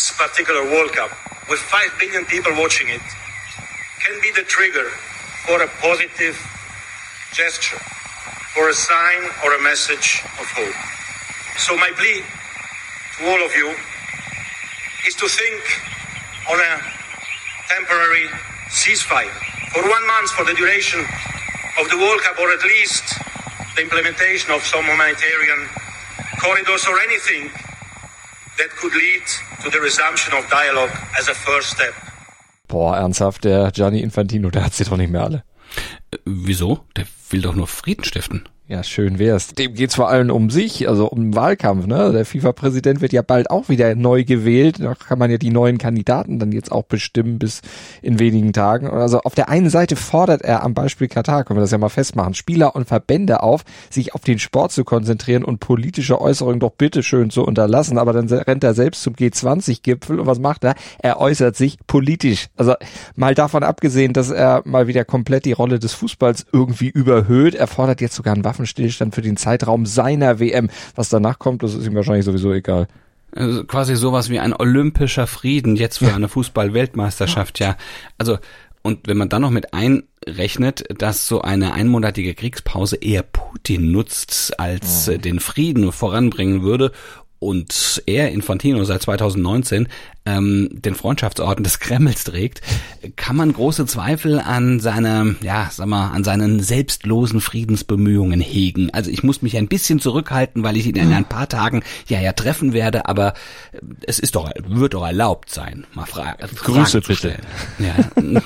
this particular World Cup, with 5 billion people watching it, can be the trigger for a positive gesture, for a sign or a message of hope. So my plea to all of you is to think on a temporary ceasefire for one month for the duration of the World Cup, or at least the implementation of some humanitarian corridors or anything that could lead to the resumption of dialogue as a first step. Boah, ernsthaft, der Gianni Infantino, der hat sie doch nicht mehr alle. Äh, wieso? Der will doch nur Frieden stiften. Ja, schön wär's. Dem geht's vor allem um sich, also um den Wahlkampf. Ne? Der FIFA-Präsident wird ja bald auch wieder neu gewählt. Da kann man ja die neuen Kandidaten dann jetzt auch bestimmen bis in wenigen Tagen. Also auf der einen Seite fordert er am Beispiel Katar, können wir das ja mal festmachen, Spieler und Verbände auf, sich auf den Sport zu konzentrieren und politische Äußerungen doch bitteschön zu unterlassen. Aber dann rennt er selbst zum G20-Gipfel und was macht er? Er äußert sich politisch. Also mal davon abgesehen, dass er mal wieder komplett die Rolle des Fußballs irgendwie überhöht. Er fordert jetzt sogar einen Waffen Waffenstillstand für den Zeitraum seiner WM. Was danach kommt, das ist ihm wahrscheinlich sowieso egal. Also quasi sowas wie ein olympischer Frieden jetzt für eine Fußball-Weltmeisterschaft, ja. Also, und wenn man dann noch mit einrechnet, dass so eine einmonatige Kriegspause eher Putin nutzt, als mhm. den Frieden voranbringen würde und er, Infantino, seit 2019 ähm, den Freundschaftsorden des Kremls trägt, kann man große Zweifel an seiner, ja, sag mal, an seinen selbstlosen Friedensbemühungen hegen. Also ich muss mich ein bisschen zurückhalten, weil ich ihn in ein paar Tagen ja ja treffen werde, aber es ist doch, wird doch erlaubt sein, mal fra Grüße bitte. Ja.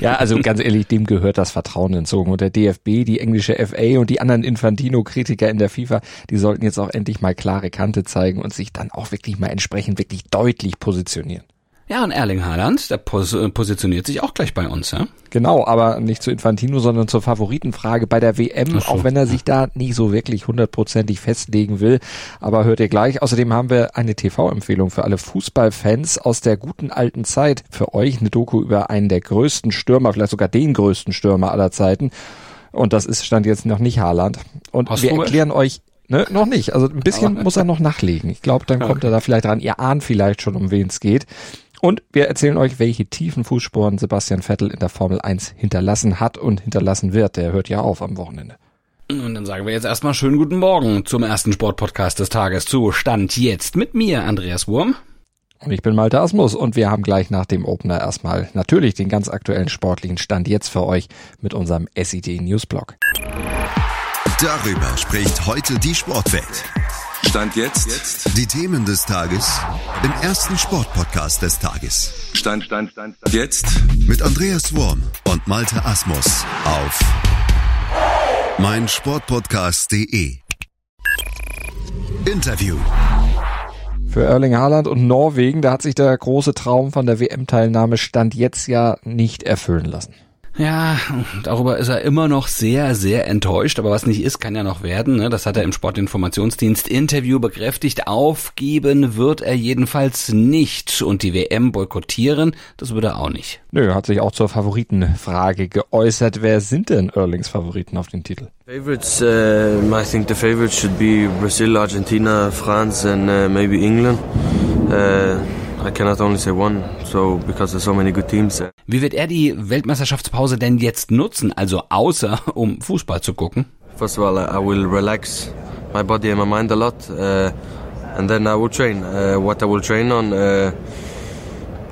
ja, also ganz ehrlich, dem gehört das Vertrauen entzogen. Und der DFB, die englische FA und die anderen Infantino-Kritiker in der FIFA, die sollten jetzt auch endlich mal klare Kante zeigen und sich dann auch wirklich mal entsprechend wirklich deutlich positionieren positionieren. Ja, und Erling Haaland, der pos äh, positioniert sich auch gleich bei uns, ja? Genau, aber nicht zu Infantino, sondern zur Favoritenfrage bei der WM, so, auch wenn er sich da nicht so wirklich hundertprozentig festlegen will. Aber hört ihr gleich. Außerdem haben wir eine TV-Empfehlung für alle Fußballfans aus der guten alten Zeit. Für euch eine Doku über einen der größten Stürmer, vielleicht sogar den größten Stürmer aller Zeiten. Und das ist Stand jetzt noch nicht Haaland. Und Hast wir erklären euch Ne, noch nicht. Also ein bisschen Aber muss er noch nachlegen. Ich glaube, dann kommt okay. er da vielleicht dran. Ihr ahnt vielleicht schon, um wen es geht. Und wir erzählen euch, welche tiefen Fußspuren Sebastian Vettel in der Formel 1 hinterlassen hat und hinterlassen wird. Der hört ja auf am Wochenende. Und dann sagen wir jetzt erstmal schönen guten Morgen zum ersten Sportpodcast des Tages zu Stand jetzt mit mir, Andreas Wurm. Und ich bin Malte Asmus und wir haben gleich nach dem Opener erstmal natürlich den ganz aktuellen sportlichen Stand jetzt für euch mit unserem SID Newsblog. Darüber spricht heute die Sportwelt. Stand jetzt. jetzt. Die Themen des Tages im ersten Sportpodcast des Tages. Stand, Stand, Stand, Stand. Jetzt. Mit Andreas Worm und Malte Asmus auf meinsportpodcast.de. Interview. Für Erling Haaland und Norwegen, da hat sich der große Traum von der WM-Teilnahme Stand jetzt ja nicht erfüllen lassen. Ja, darüber ist er immer noch sehr, sehr enttäuscht. Aber was nicht ist, kann ja noch werden. Ne? Das hat er im Sportinformationsdienst Interview bekräftigt. Aufgeben wird er jedenfalls nicht. Und die WM boykottieren, das würde er auch nicht. Nö, hat sich auch zur Favoritenfrage geäußert. Wer sind denn Erlings Favoriten auf den Titel? Favorites, uh, I think the favorites should be Brazil, Argentina, France and uh, maybe England. Uh, I cannot only say one, so because there's so many good teams. Wie wird er die Weltmeisterschaftspause denn jetzt nutzen, also außer um Fußball zu gucken? First of all, I will relax my body and my mind a lot, uh, and then I will train. Uh, what I will train on, uh,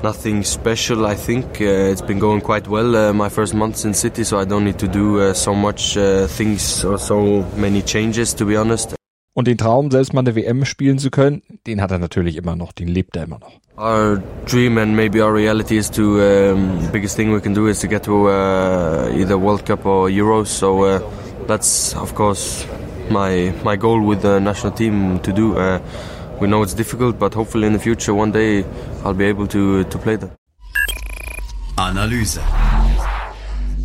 nothing special. I think uh, it's been going quite well. Uh, my first months in City, so I don't need to do uh, so much uh, things or so many changes, to be honest. Und den Traum, selbst mal eine WM spielen zu können, den hat er natürlich immer noch, den lebt er immer noch. Our dream and maybe our reality is to, um, the biggest thing we can do is to get to uh, either World Cup or Euros. So uh, that's of course my my goal with the national team to do. Uh, we know it's difficult, but hopefully in the future one day I'll be able to to play that. Analyse.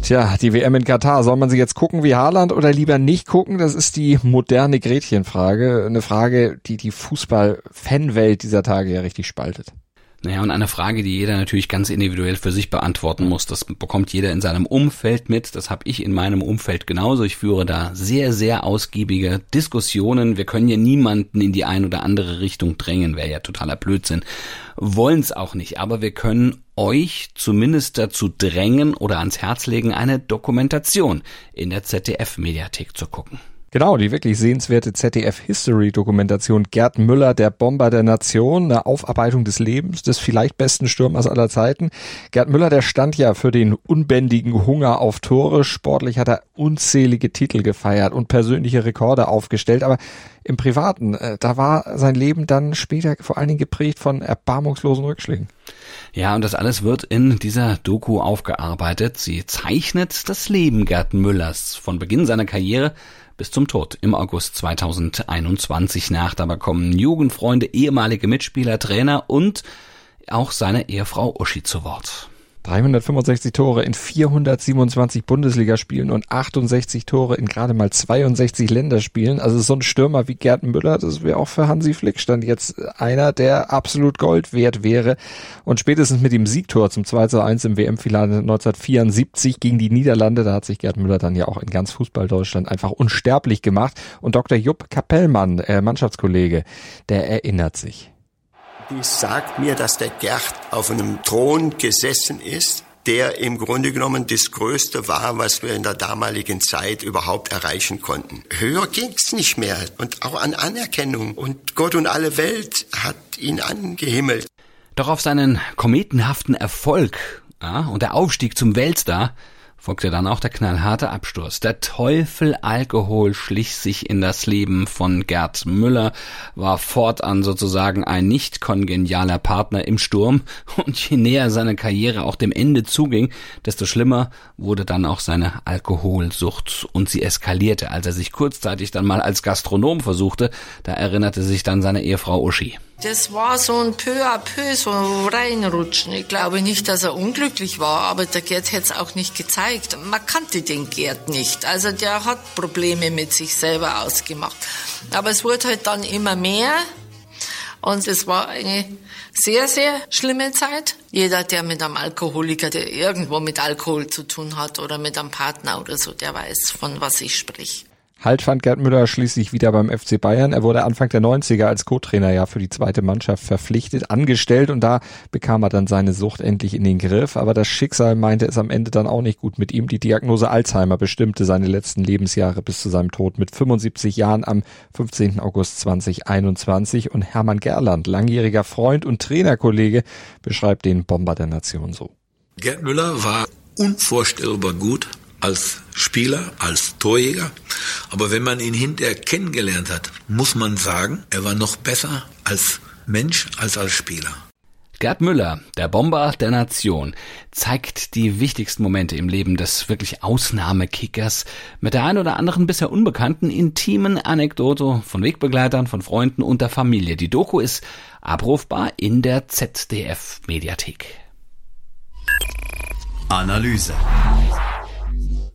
Tja, die WM in Katar, soll man sie jetzt gucken wie Haaland oder lieber nicht gucken? Das ist die moderne Gretchenfrage. Eine Frage, die die Fußball-Fanwelt dieser Tage ja richtig spaltet. Naja, und eine Frage, die jeder natürlich ganz individuell für sich beantworten muss. Das bekommt jeder in seinem Umfeld mit. Das habe ich in meinem Umfeld genauso. Ich führe da sehr, sehr ausgiebige Diskussionen. Wir können ja niemanden in die ein oder andere Richtung drängen. Wäre ja totaler Blödsinn. Wollen es auch nicht. Aber wir können euch zumindest dazu drängen oder ans Herz legen, eine Dokumentation in der ZDF-Mediathek zu gucken. Genau, die wirklich sehenswerte ZDF-History-Dokumentation Gerd Müller, der Bomber der Nation, eine Aufarbeitung des Lebens des vielleicht besten Stürmers aller Zeiten. Gerd Müller, der stand ja für den unbändigen Hunger auf Tore. Sportlich hat er unzählige Titel gefeiert und persönliche Rekorde aufgestellt, aber im Privaten, äh, da war sein Leben dann später vor allen Dingen geprägt von erbarmungslosen Rückschlägen. Ja, und das alles wird in dieser Doku aufgearbeitet. Sie zeichnet das Leben Gerd Müllers von Beginn seiner Karriere bis zum Tod im August 2021 nach. Dabei kommen Jugendfreunde, ehemalige Mitspieler, Trainer und auch seine Ehefrau Uschi zu Wort. 365 Tore in 427 Bundesligaspielen und 68 Tore in gerade mal 62 Länderspielen. Also so ein Stürmer wie Gerd Müller, das wäre auch für Hansi Flick stand jetzt einer, der absolut Gold wert wäre. Und spätestens mit dem Siegtor zum 2 zu 1 im WM-Finale 1974 gegen die Niederlande, da hat sich Gerd Müller dann ja auch in ganz Fußball-Deutschland einfach unsterblich gemacht. Und Dr. Jupp Kapellmann, äh, Mannschaftskollege, der erinnert sich. Die sagt mir, dass der Gerd auf einem Thron gesessen ist, der im Grunde genommen das Größte war, was wir in der damaligen Zeit überhaupt erreichen konnten. Höher ging's nicht mehr und auch an Anerkennung und Gott und alle Welt hat ihn angehimmelt. Doch auf seinen kometenhaften Erfolg ja, und der Aufstieg zum Weltstar folgte dann auch der knallharte Absturz. Der Teufel Alkohol schlich sich in das Leben von Gerd Müller, war fortan sozusagen ein nicht kongenialer Partner im Sturm und je näher seine Karriere auch dem Ende zuging, desto schlimmer wurde dann auch seine Alkoholsucht und sie eskalierte, als er sich kurzzeitig dann mal als Gastronom versuchte, da erinnerte sich dann seine Ehefrau Uschi. Das war so ein peu à peu, so ein Reinrutschen. Ich glaube nicht, dass er unglücklich war, aber der Gerd hätte es auch nicht gezeigt. Man kannte den Gerd nicht. Also der hat Probleme mit sich selber ausgemacht. Aber es wurde halt dann immer mehr. Und es war eine sehr, sehr schlimme Zeit. Jeder, der mit einem Alkoholiker, der irgendwo mit Alkohol zu tun hat oder mit einem Partner oder so, der weiß, von was ich sprich. Halt fand Gerd Müller schließlich wieder beim FC Bayern. Er wurde Anfang der 90er als Co-Trainer ja für die zweite Mannschaft verpflichtet, angestellt und da bekam er dann seine Sucht endlich in den Griff. Aber das Schicksal meinte es am Ende dann auch nicht gut mit ihm. Die Diagnose Alzheimer bestimmte seine letzten Lebensjahre bis zu seinem Tod mit 75 Jahren am 15. August 2021. Und Hermann Gerland, langjähriger Freund und Trainerkollege, beschreibt den Bomber der Nation so. Gerd Müller war unvorstellbar gut als Spieler, als Torjäger. Aber wenn man ihn hinterher kennengelernt hat, muss man sagen, er war noch besser als Mensch als als Spieler. Gerd Müller, der Bomber der Nation, zeigt die wichtigsten Momente im Leben des wirklich Ausnahmekickers mit der ein oder anderen bisher unbekannten intimen Anekdote von Wegbegleitern, von Freunden und der Familie. Die Doku ist abrufbar in der ZDF Mediathek. Analyse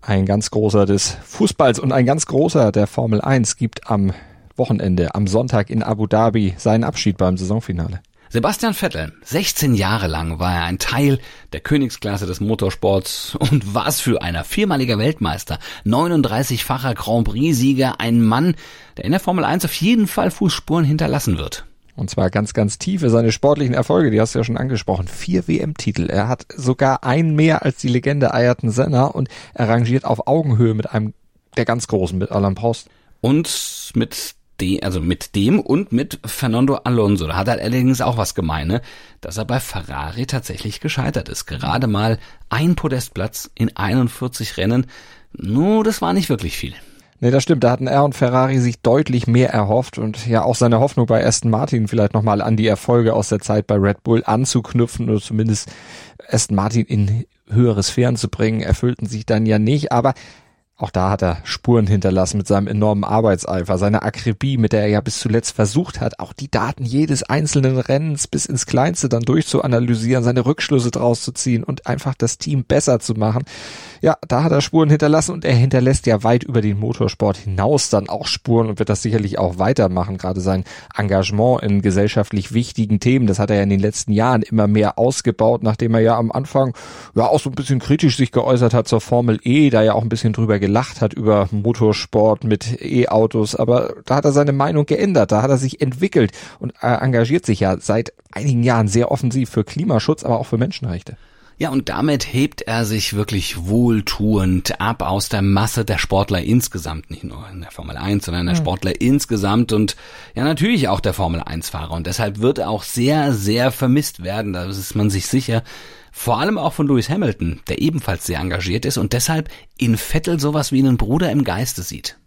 ein ganz großer des Fußballs und ein ganz großer der Formel 1 gibt am Wochenende, am Sonntag in Abu Dhabi seinen Abschied beim Saisonfinale. Sebastian Vettel, 16 Jahre lang war er ein Teil der Königsklasse des Motorsports und was für einer viermaliger Weltmeister, 39-facher Grand Prix-Sieger, ein Mann, der in der Formel 1 auf jeden Fall Fußspuren hinterlassen wird. Und zwar ganz, ganz tiefe seine sportlichen Erfolge, die hast du ja schon angesprochen. Vier WM-Titel. Er hat sogar einen mehr als die Legende Ayrton Senna und er rangiert auf Augenhöhe mit einem der ganz Großen, mit Alain Prost. Und mit dem, also mit dem und mit Fernando Alonso. Da hat er allerdings auch was gemeine, dass er bei Ferrari tatsächlich gescheitert ist. Gerade mal ein Podestplatz in 41 Rennen. Nur, das war nicht wirklich viel. Nee, das stimmt. Da hatten er und Ferrari sich deutlich mehr erhofft und ja auch seine Hoffnung bei Aston Martin vielleicht nochmal an die Erfolge aus der Zeit bei Red Bull anzuknüpfen oder zumindest Aston Martin in höhere Sphären zu bringen, erfüllten sich dann ja nicht. Aber Auch da hat er Spuren hinterlassen mit seinem enormen Arbeitseifer, seiner Akribie, mit der er ja bis zuletzt versucht hat, auch die Daten jedes einzelnen Rennens bis ins Kleinste dann durchzuanalysieren, seine Rückschlüsse draus zu ziehen und einfach das Team besser zu machen. Ja, da hat er Spuren hinterlassen und er hinterlässt ja weit über den Motorsport hinaus dann auch Spuren und wird das sicherlich auch weitermachen. Gerade sein Engagement in gesellschaftlich wichtigen Themen, das hat er ja in den letzten Jahren immer mehr ausgebaut, nachdem er ja am Anfang ja auch so ein bisschen kritisch sich geäußert hat zur Formel E, da ja auch ein bisschen drüber gelacht hat über Motorsport mit E-Autos, aber da hat er seine Meinung geändert, da hat er sich entwickelt und er engagiert sich ja seit einigen Jahren sehr offensiv für Klimaschutz, aber auch für Menschenrechte. Ja, und damit hebt er sich wirklich wohltuend ab aus der Masse der Sportler insgesamt, nicht nur in der Formel 1, sondern der Sportler insgesamt und ja natürlich auch der Formel 1 Fahrer und deshalb wird er auch sehr, sehr vermisst werden, da ist man sich sicher. Vor allem auch von Lewis Hamilton, der ebenfalls sehr engagiert ist und deshalb in Vettel sowas wie einen Bruder im Geiste sieht.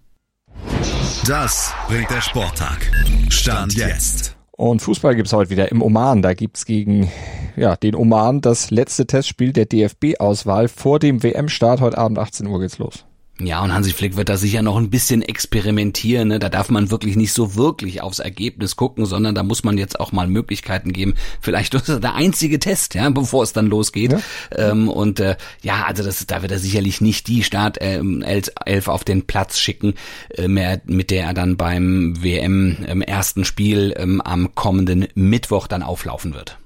Das bringt der Sporttag. Stand jetzt. Und Fußball gibt's heute wieder im Oman. Da gibt's gegen ja, den Oman das letzte Testspiel der DFB-Auswahl vor dem WM-Start. Heute Abend 18 Uhr geht's los. Ja, und Hansi Flick wird da sicher noch ein bisschen experimentieren. Ne? Da darf man wirklich nicht so wirklich aufs Ergebnis gucken, sondern da muss man jetzt auch mal Möglichkeiten geben. Vielleicht ist das der einzige Test, ja, bevor es dann losgeht. Ja. Ähm, und äh, ja, also das, da wird er sicherlich nicht die Startelf ähm, auf den Platz schicken, äh, mehr, mit der er dann beim WM im ersten Spiel ähm, am kommenden Mittwoch dann auflaufen wird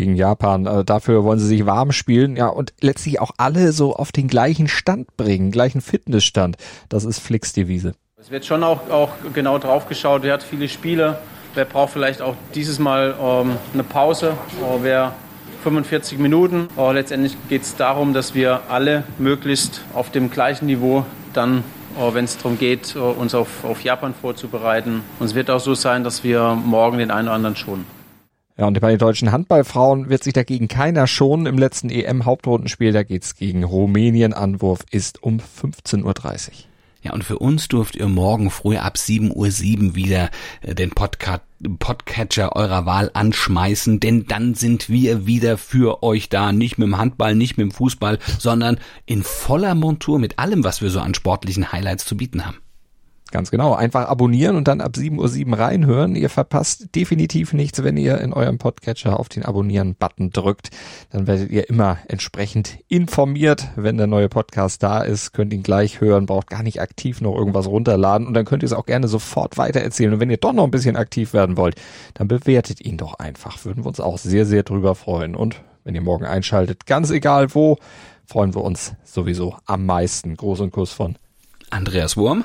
gegen Japan. Also dafür wollen sie sich warm spielen, ja, und letztlich auch alle so auf den gleichen Stand bringen, gleichen Fitnessstand. Das ist Flicks Devise. Es wird schon auch, auch genau drauf geschaut, wer hat viele Spiele, wer braucht vielleicht auch dieses Mal ähm, eine Pause, äh, wer 45 Minuten. Äh, letztendlich geht es darum, dass wir alle möglichst auf dem gleichen Niveau dann äh, wenn es darum geht, äh, uns auf, auf Japan vorzubereiten. Und es wird auch so sein, dass wir morgen den einen oder anderen schonen. Ja, und bei den deutschen Handballfrauen wird sich dagegen keiner schonen. Im letzten EM-Hauptrundenspiel, da geht's gegen Rumänien. Anwurf ist um 15.30 Uhr. Ja, und für uns dürft ihr morgen früh ab 7.07 Uhr wieder äh, den Podcast Podcatcher eurer Wahl anschmeißen, denn dann sind wir wieder für euch da, nicht mit dem Handball, nicht mit dem Fußball, sondern in voller Montur mit allem, was wir so an sportlichen Highlights zu bieten haben. Ganz genau. Einfach abonnieren und dann ab 7.07 Uhr reinhören. Ihr verpasst definitiv nichts, wenn ihr in eurem Podcatcher auf den Abonnieren-Button drückt. Dann werdet ihr immer entsprechend informiert, wenn der neue Podcast da ist. Könnt ihn gleich hören, braucht gar nicht aktiv noch irgendwas runterladen und dann könnt ihr es auch gerne sofort weitererzählen. Und wenn ihr doch noch ein bisschen aktiv werden wollt, dann bewertet ihn doch einfach. Würden wir uns auch sehr, sehr drüber freuen. Und wenn ihr morgen einschaltet, ganz egal wo, freuen wir uns sowieso am meisten. Groß und Kuss von Andreas Wurm